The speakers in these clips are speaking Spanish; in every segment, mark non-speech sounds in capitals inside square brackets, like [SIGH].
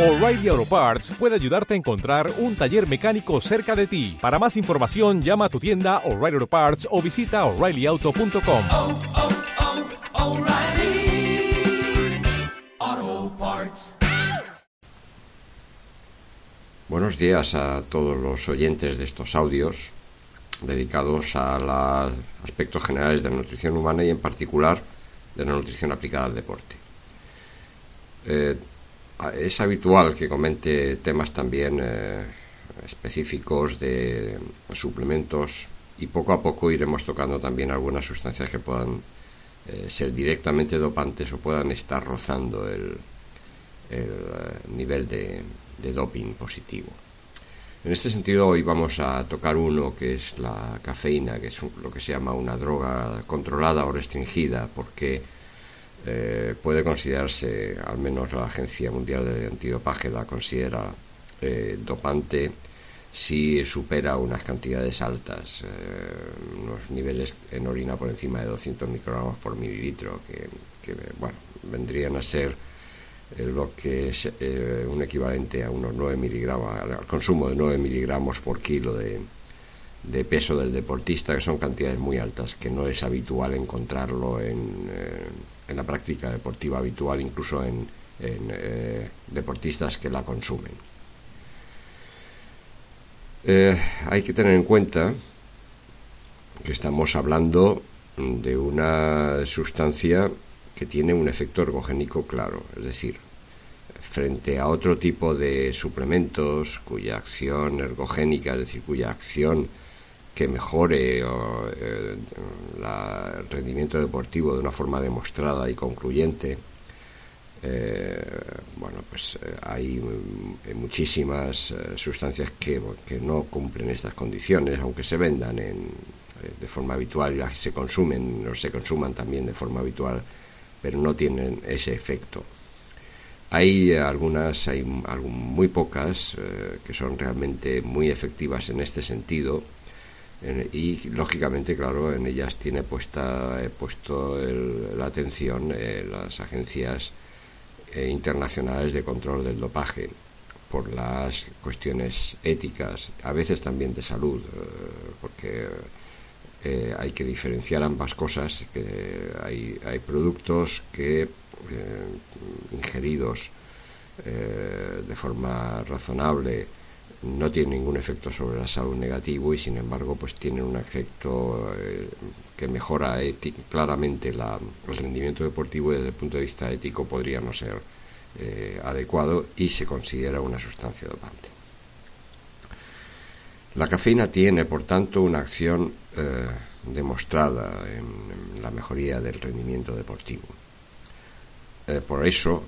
O'Reilly Auto Parts puede ayudarte a encontrar un taller mecánico cerca de ti. Para más información, llama a tu tienda O'Reilly Auto Parts o visita oreillyauto.com. oh, oh, Parts. Buenos días a todos los oyentes de estos audios dedicados a los aspectos generales de la nutrición humana y en particular de la nutrición aplicada al deporte. Eh, es habitual que comente temas también eh, específicos de suplementos y poco a poco iremos tocando también algunas sustancias que puedan eh, ser directamente dopantes o puedan estar rozando el, el eh, nivel de, de doping positivo. En este sentido, hoy vamos a tocar uno que es la cafeína, que es lo que se llama una droga controlada o restringida, porque eh, puede considerarse, al menos la Agencia Mundial de Antidopaje la considera eh, dopante si supera unas cantidades altas, eh, unos niveles en orina por encima de 200 microgramos por mililitro, que, bueno, vendrían a ser lo que es un equivalente a unos 9 miligramos, al consumo de 9 miligramos por kilo de, peso del deportista, que son cantidades muy altas, que no es habitual encontrarlo en, en la práctica deportiva habitual, incluso en, en eh, deportistas que la consumen. Eh, hay que tener en cuenta que estamos hablando de una sustancia que tiene un efecto ergogénico claro, es decir, frente a otro tipo de suplementos cuya acción ergogénica, es decir, cuya acción que mejore eh, el rendimiento deportivo de una forma demostrada y concluyente, eh, bueno, pues eh, hay muchísimas sustancias que, que, no cumplen estas condiciones, aunque se vendan en, de forma habitual y las se consumen o se consuman también de forma habitual, pero no tienen ese efecto. Hay algunas, hay muy pocas que son realmente muy efectivas en este sentido y lógicamente, claro, en ellas tiene puesta, he puesto el, la atención eh, las agencias eh, internacionales de control del dopaje por las cuestiones éticas, a veces también de salud, eh, porque eh, hay que diferenciar ambas cosas, que hay, hay productos que ingeridos de forma razonable no tienen ningún efecto sobre la salud negativo y sin embargo pues tienen un efecto eh, que mejora claramente la, el rendimiento deportivo y desde el punto de vista ético podría no ser eh, adecuado y se considera una sustancia dopante. La cafeína tiene por tanto una acción eh, demostrada en, en, la mejoría del rendimiento deportivo. Por eso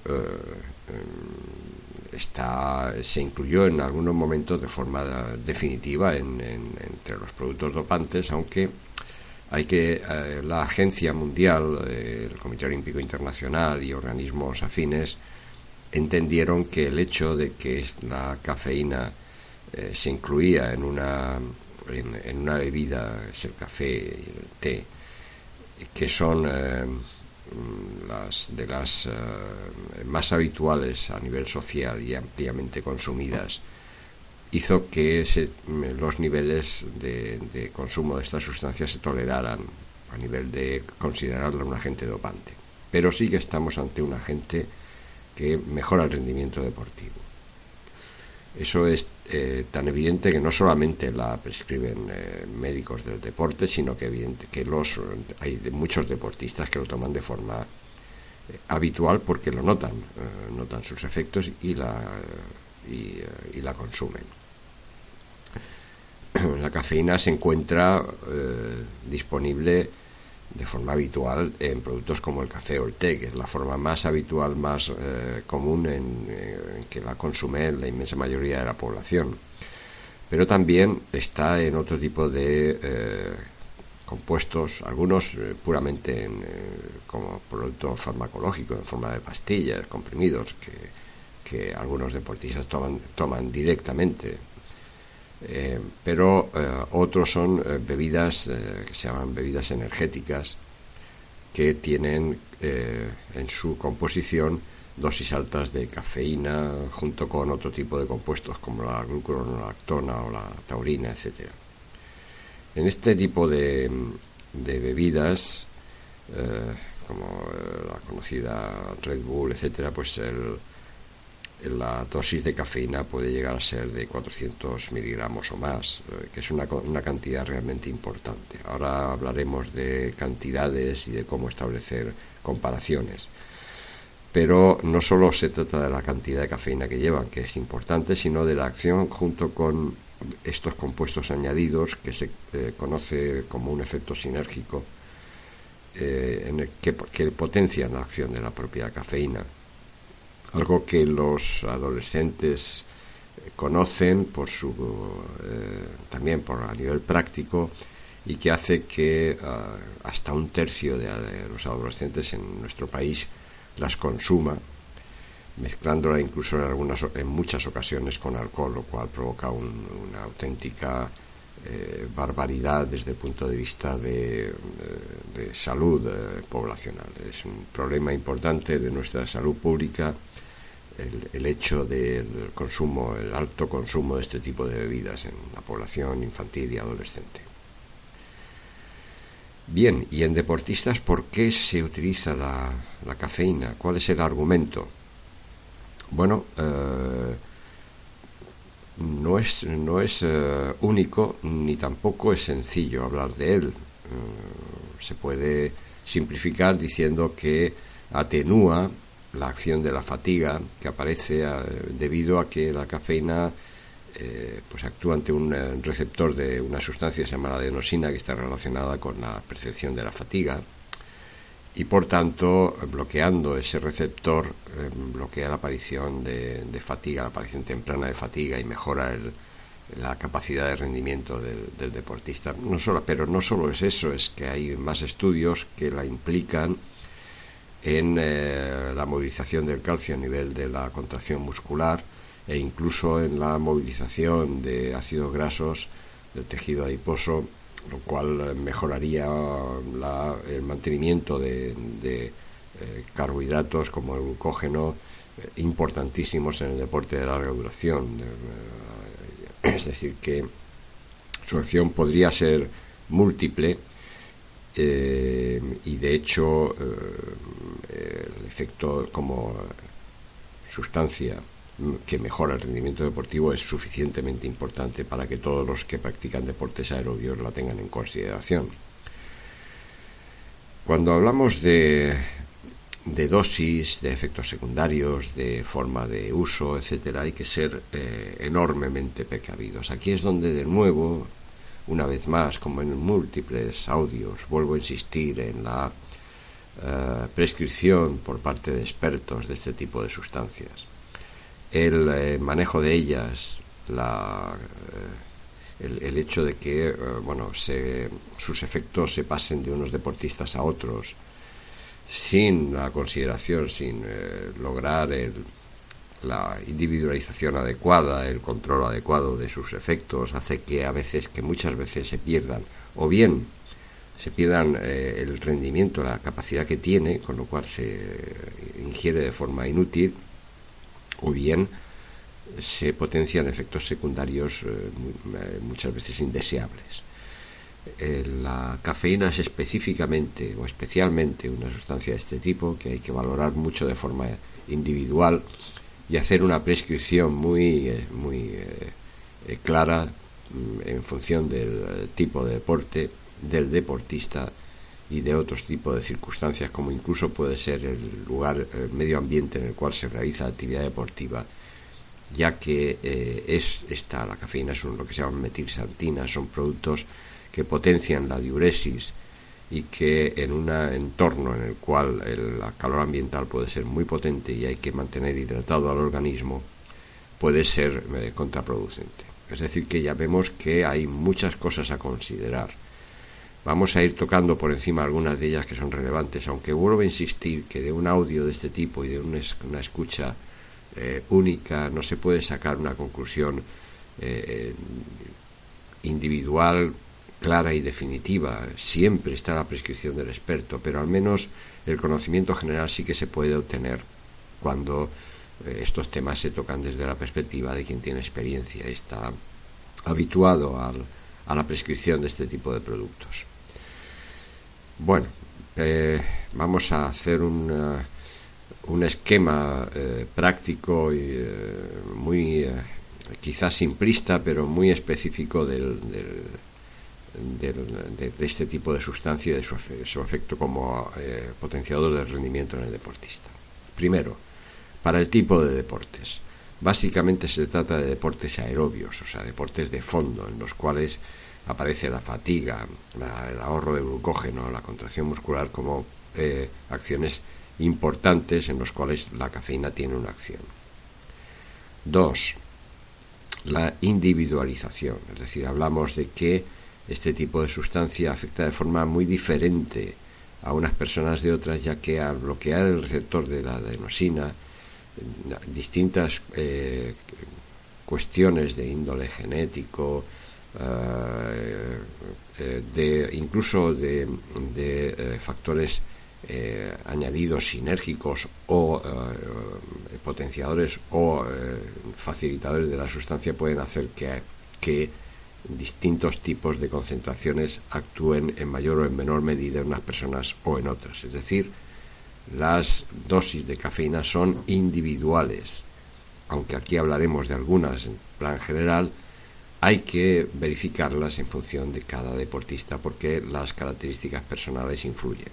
está, se incluyó en algunos momentos de forma definitiva en, en, entre los productos dopantes, aunque hay que eh, la agencia mundial, eh, el Comité Olímpico Internacional y organismos afines entendieron que el hecho de que la cafeína eh, se incluía en una en, en, una bebida, es el café el té, que son las de las uh, más habituales a nivel social y ampliamente consumidas hizo que se, los niveles de, de, consumo de estas sustancias se toleraran a nivel de considerarla un agente dopante. Pero sí que estamos ante un agente que mejora el rendimiento deportivo. Eso es eh, tan evidente que no solamente la prescriben eh, médicos del deporte, sino que evidente que los hay muchos deportistas que lo toman de forma eh, habitual porque lo notan, notan sus efectos y la y, la consumen. [CLEARS THROAT] La cafeína se encuentra disponible de forma habitual en productos como el café o el té, que es la forma más habitual, más eh, común en, en, que la consume la inmensa mayoría de la población. Pero también está en otro tipo de eh, compuestos, algunos eh, puramente en, como producto farmacológico, en forma de pastillas, comprimidos, que, que algunos deportistas toman, toman directamente eh, pero eh, otros son eh, bebidas eh, que se llaman bebidas energéticas que tienen en su composición dosis altas de cafeína junto con otro tipo de compuestos como la glucuronolactona o la taurina, etcétera. En este tipo de, de bebidas, como la conocida Red Bull, etcétera, pues el, la dosis de cafeína puede llegar a ser de 400 miligramos o más, eh, que es una, cantidad realmente importante. Ahora hablaremos de cantidades y de cómo establecer comparaciones. Pero no solo se trata de la cantidad de cafeína que llevan, que es importante, sino de la acción junto con estos compuestos añadidos que se eh, conoce como un efecto sinérgico eh, que, que potencian la acción de la propia cafeína algo que los adolescentes eh, conocen por su eh, también por a nivel práctico y que hace que uh, hasta un tercio de, los adolescentes en nuestro país las consuma mezclándola incluso en algunas en muchas ocasiones con alcohol lo cual provoca un, una auténtica eh, barbaridad desde el punto de vista de, de salud eh, poblacional es un problema importante de nuestra salud pública el, el, hecho del consumo, el alto consumo de este tipo de bebidas en la población infantil y adolescente. Bien, y en deportistas, ¿por qué se utiliza la, la cafeína? ¿Cuál es el argumento? Bueno, eh, no es, no es eh, único ni tampoco es sencillo hablar de él. Eh, se puede simplificar diciendo que atenúa la acción de la fatiga que aparece eh, debido a que la cafeína pues actúa ante un receptor de una sustancia llamada adenosina que está relacionada con la percepción de la fatiga y por tanto bloqueando ese receptor eh, bloquea la aparición de, de, fatiga, la aparición temprana de fatiga y mejora la capacidad de rendimiento del, del deportista. No solo, pero no solo es eso, es que hay más estudios que la implican en eh, la movilización del calcio a nivel de la contracción muscular e incluso en la movilización de ácidos grasos del tejido adiposo, lo cual mejoraría la, el mantenimiento de, de eh, carbohidratos como el glucógeno eh, importantísimos en el deporte de larga duración. Eh, es decir, que su acción podría ser múltiple eh, y de hecho eh, el efecto como sustancia que mejora el rendimiento deportivo es suficientemente importante para que todos los que practican deportes aerobios la tengan en consideración. Cuando hablamos de, dosis, de efectos secundarios, de forma de uso, etcétera, hay que ser eh, enormemente precavidos. Aquí es donde de nuevo una vez más, como en múltiples audios, vuelvo a insistir en la uh, prescripción por parte de expertos de este tipo de sustancias. El eh, manejo de ellas, la, eh, el, hecho de que eh, bueno, se, sus efectos se pasen de unos deportistas a otros sin la consideración, sin lograr el, la individualización adecuada, el control adecuado de sus efectos, hace que a veces, que muchas veces se pierdan, o bien se pierdan el rendimiento, la capacidad que tiene, con lo cual se ingiere de forma inútil, o bien se potencian efectos secundarios eh, muchas veces indeseables. Eh, la cafeína es específicamente o especialmente una sustancia de este tipo que hay que valorar mucho de forma individual y hacer una prescripción muy, eh, muy eh, clara mm, en función del tipo de deporte, del deportista y de otros tipos de circunstancias, como incluso puede ser el lugar, el medio ambiente en el cual se realiza actividad deportiva, ya que eh, es esta, la cafeína son lo que se llaman metilsantinas, son productos que potencian la diuresis y que en un entorno en el cual el calor ambiental puede ser muy potente y hay que mantener hidratado al organismo, puede ser eh, contraproducente. Es decir, que ya vemos que hay muchas cosas a considerar. Vamos a ir tocando por encima algunas de ellas que son relevantes, aunque vuelvo a insistir que de un audio de este tipo y de una, escucha eh, única no se puede sacar una conclusión eh, individual clara y definitiva. Siempre está la prescripción del experto, pero al menos el conocimiento general sí que se puede obtener cuando eh, estos temas se tocan desde la perspectiva de quien tiene experiencia y está habituado a la prescripción de este tipo de productos. Bueno, eh, vamos a hacer un, eh, un esquema eh, práctico y muy quizás simplista, pero muy específico del, del, de, este tipo de sustancia y de su efecto como eh, potenciador del rendimiento en el deportista. Primero, para el tipo de deportes. Básicamente se trata de deportes aerobios, o sea, deportes de fondo, en los cuales aparece la fatiga, la- el ahorro de glucógeno, la contracción muscular como eh, acciones importantes en los cuales la cafeína tiene una acción. Dos, la individualización, es decir, hablamos de que este tipo de sustancia afecta de forma muy diferente a unas personas de otras, ya que al bloquear el receptor de la adenosina, distintas eh, cuestiones de índole genético, de, incluso de, eh, factores eh, añadidos sinérgicos o eh, potenciadores o eh, facilitadores de la sustancia pueden hacer que, que distintos tipos de concentraciones actúen en mayor o en menor medida en unas personas o en otras. Es decir, las dosis de cafeína son individuales. Aunque aquí hablaremos de algunas en plan general, hay que verificarlas en función de cada deportista porque las características personales influyen.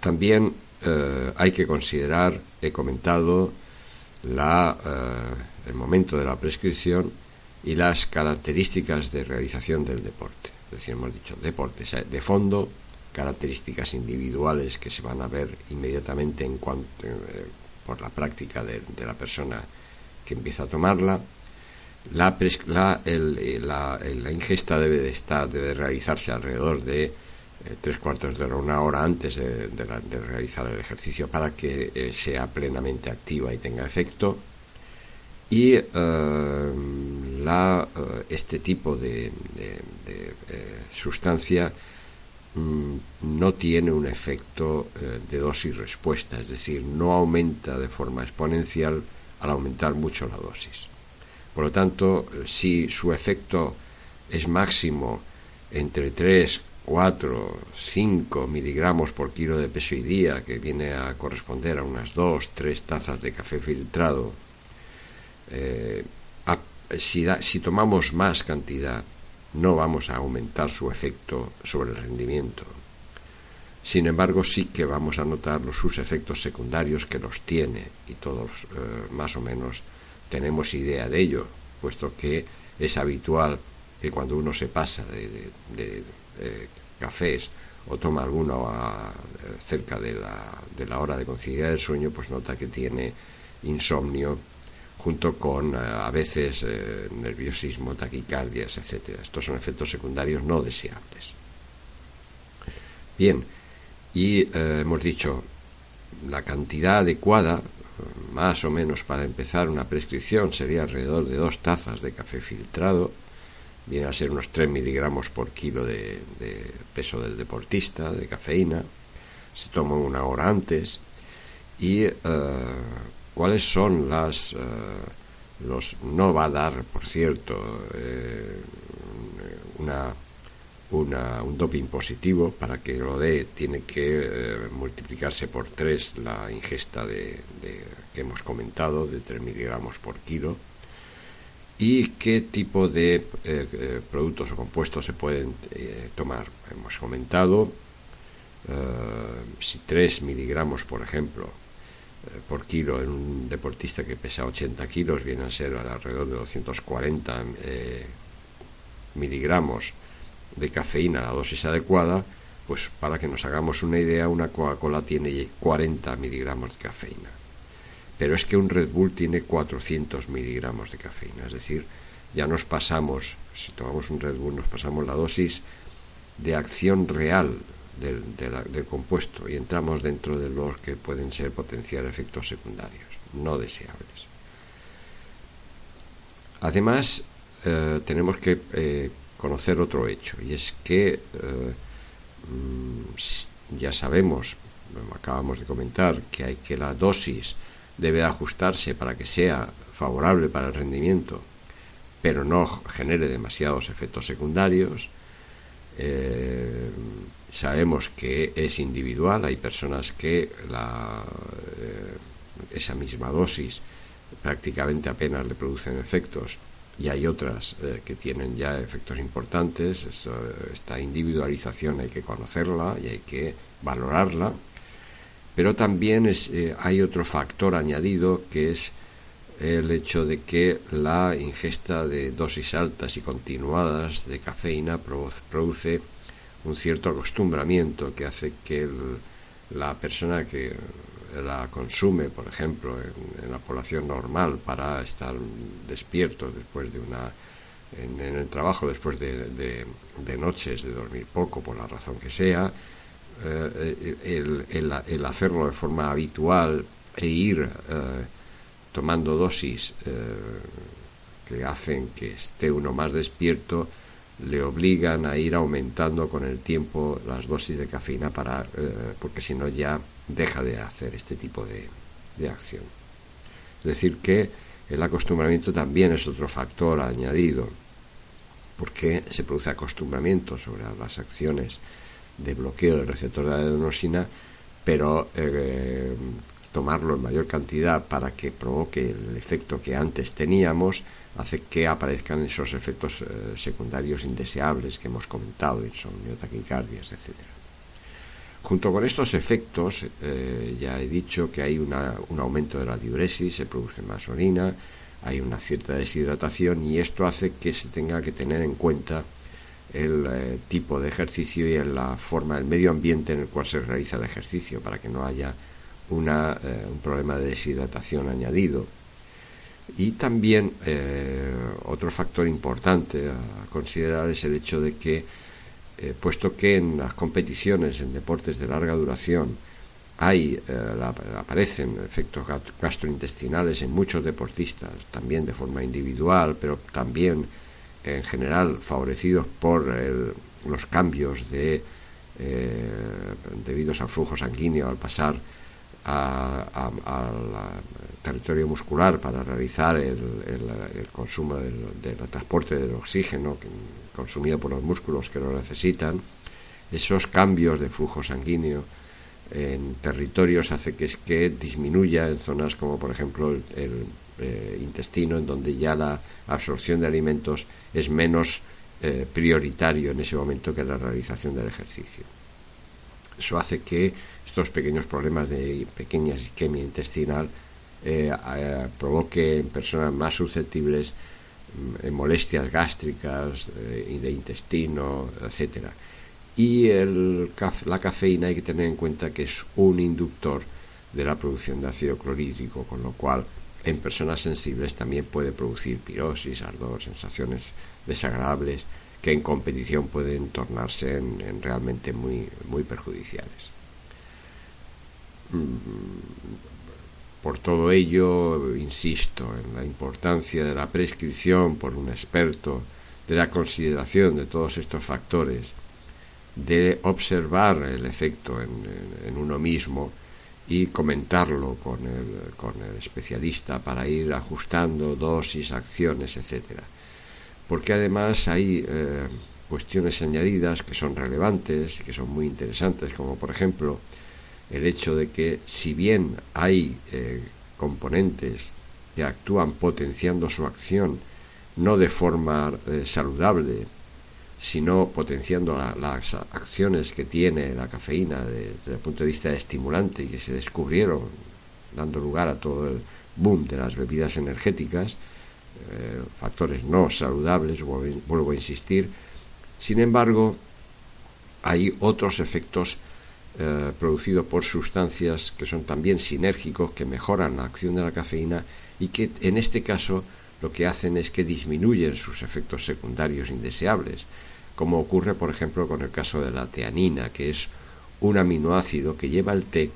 También eh, hay que considerar, he comentado, la, eh, el momento de la prescripción y las características de realización del deporte. Es decir, hemos dicho deportes de fondo, características individuales que se van a ver inmediatamente en cuanto, eh, por la práctica de, la persona que empieza a tomarla. La, la, ingesta debe de estar, debe realizarse alrededor de eh, tres cuartos de hora, una hora antes de, de, realizar el ejercicio para que eh, sea plenamente activa y tenga efecto. Y eh, la, este tipo de, sustancia mm, no tiene un efecto de dosis-respuesta, es decir, no aumenta de forma exponencial al aumentar mucho la dosis. Por lo tanto, si su efecto es máximo entre 3, 4, 5 miligramos por kilo de peso y día, que viene a corresponder a unas 2, 3 tazas de café filtrado, eh, si, da, si tomamos más cantidad, no vamos a aumentar su efecto sobre el rendimiento. Sin embargo, sí que vamos a notar los, sus efectos secundarios que los tiene y todos eh, más o menos tenemos idea de ello, puesto que es habitual que cuando uno se pasa de, de, eh, cafés o toma alguno a, cerca de la, de la, hora de conciliar el sueño, pues nota que tiene insomnio junto con eh, a veces eh, nerviosismo, taquicardias, etcétera. Estos son efectos secundarios no deseables. Bien, y hemos dicho la cantidad adecuada más o menos para empezar una prescripción sería alrededor de dos tazas de café filtrado, viene a ser unos 3 miligramos por kilo de, peso del deportista, de cafeína, se toma una hora antes. Y uh, cuáles son las... Uh, los no va a dar, por cierto, eh, una, una, un doping positivo. Para que lo dé, tiene que eh, multiplicarse por 3 la ingesta de, que hemos comentado, de 3 miligramos por kilo. Y qué tipo de eh, productos o compuestos se pueden eh, tomar. Hemos comentado si 3 miligramos, por ejemplo, por kilo en un deportista que pesa 80 kilos viene a ser alrededor de 240 eh, miligramos de cafeína, la dosis adecuada, pues para que nos hagamos una idea, una Coca-Cola tiene 40 miligramos de cafeína. Pero es que un Red Bull tiene 400 miligramos de cafeína, es decir, ya nos pasamos, si tomamos un Red Bull, nos pasamos la dosis de acción real del, del, compuesto y entramos dentro de los que pueden ser potenciar efectos secundarios no deseables. Además, eh, tenemos que eh, conocer otro hecho y es que eh, ya sabemos acabamos de comentar, que hay que la dosis debe ajustarse para que sea favorable para el rendimiento, pero no genere demasiados efectos secundarios. Eh, sabemos que es individual, hay personas que la, eh, esa misma dosis prácticamente apenas le producen efectos y hay otras eh, que tienen ya efectos importantes. esta individualización hay que conocerla y hay que valorarla. Pero también es, eh, hay otro factor añadido que es el hecho de que la ingesta de dosis altas y continuadas de cafeína produce un cierto acostumbramiento que hace que la persona que la consume, por ejemplo, en, la población normal para estar despierto después de una en, el trabajo después de, de, noches de dormir poco por la razón que sea eh, el, el, hacerlo de forma habitual e ir eh, tomando dosis eh, que hacen que esté uno más despierto le obligan a ir aumentando con el tiempo las dosis de cafeína para porque si no ya deja de hacer este tipo de, de acción. Es decir, que el acostumbramiento también es otro factor añadido, porque se produce acostumbramiento sobre las acciones de bloqueo del receptor de adenosina, pero eh, tomarlo en mayor cantidad para que provoque el efecto que antes teníamos hace que aparezcan esos efectos eh, secundarios indeseables que hemos comentado, insomnio, taquicardias, etcétera. Junto con estos efectos, eh, ya he dicho que hay un aumento de la diuresis, se produce más orina, hay una cierta deshidratación y esto hace que se tenga que tener en cuenta el eh, tipo de ejercicio y la forma, el medio ambiente en el cual se realiza el ejercicio para que no haya una, eh, un problema de deshidratación añadido. Y también otro factor importante a considerar es el hecho de que eh, puesto que en las competiciones en deportes de larga duración hay, eh, aparecen efectos gastrointestinales en muchos deportistas, también de forma individual, pero también en general favorecidos por los cambios de, eh, debidos al flujo sanguíneo al pasar al territorio muscular para realizar el, consumo del, transporte del oxígeno consumido por los músculos que lo necesitan, esos cambios de flujo sanguíneo en territorios hace que, es que disminuya en zonas como por ejemplo el, eh, intestino, en donde ya la absorción de alimentos es menos eh, prioritario en ese momento que la realización del ejercicio. Eso hace que estos pequeños problemas de pequeña isquemia intestinal eh, eh, provoque en personas más susceptibles mm, molestias gástricas eh, y de intestino, etcétera. Y el, la cafeína hay que tener en cuenta que es un inductor de la producción de ácido clorhídrico, con lo cual en personas sensibles también puede producir pirosis, ardor, sensaciones desagradables que en competición pueden tornarse en realmente muy, muy perjudiciales. Por todo ello, insisto en la importancia de la prescripción por un experto, de la consideración de todos estos factores, de observar el efecto en, uno mismo y comentarlo con el, con el, especialista para ir ajustando dosis, acciones, etcétera. Porque además hay eh, cuestiones añadidas que son relevantes que son muy interesantes, como por ejemplo el hecho de que si bien hay eh, componentes que actúan potenciando su acción, no de forma eh, saludable, sino potenciando las acciones que tiene la cafeína desde el punto de vista estimulante y que se descubrieron dando lugar a todo el boom de las bebidas energéticas, eh, factores no saludables, vuelvo a insistir. Sin embargo, hay otros efectos eh, producido por sustancias que son también sinérgicos, que mejoran la acción de la cafeína y que en este caso lo que hacen es que disminuyen sus efectos secundarios indeseables, como ocurre por ejemplo con el caso de la teanina, que es un aminoácido que lleva el té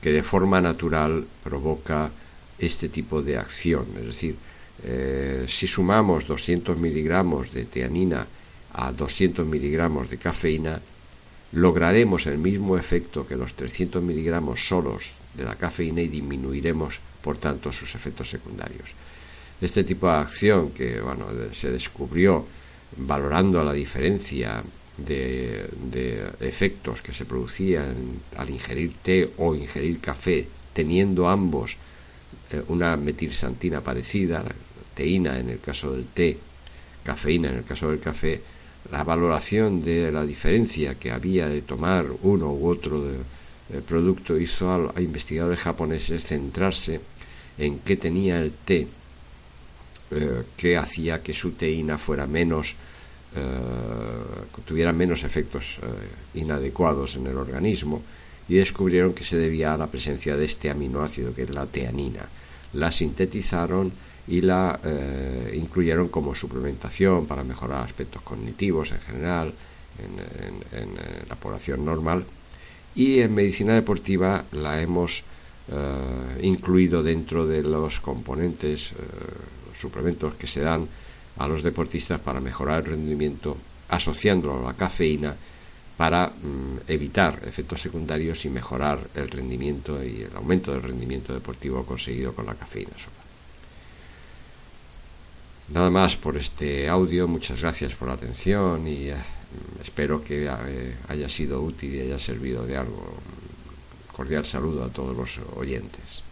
que de forma natural provoca este tipo de acción. Es decir, eh, si sumamos 200 miligramos de teanina a 200 miligramos de cafeína, lograremos el mismo efecto que los 300 miligramos solos de la cafeína y disminuiremos, por tanto, sus efectos secundarios. Este tipo de acción que bueno, se descubrió valorando la diferencia de, efectos que se producían al ingerir té o ingerir café, teniendo ambos una metilsantina parecida, teína en el caso del té, cafeína en el caso del café, la valoración de la diferencia que había de tomar uno u otro de, producto hizo a, investigadores japoneses centrarse en qué tenía el té eh, que hacía que su teína fuera menos eh, tuviera menos efectos eh, inadecuados en el organismo y descubrieron que se debía a la presencia de este aminoácido que es la teanina. La sintetizaron y la eh, incluyeron como suplementación para mejorar aspectos cognitivos en general en, la población normal y en medicina deportiva la hemos eh, incluido dentro de los componentes eh, suplementos que se dan a los deportistas para mejorar el rendimiento asociándolo a la cafeína para mm, evitar efectos secundarios y mejorar el rendimiento y el aumento del rendimiento deportivo conseguido con la cafeína Nada más por este audio, muchas gracias por la atención y eh, espero que eh, haya sido útil y haya servido de algo. Cordial saludo a todos los oyentes.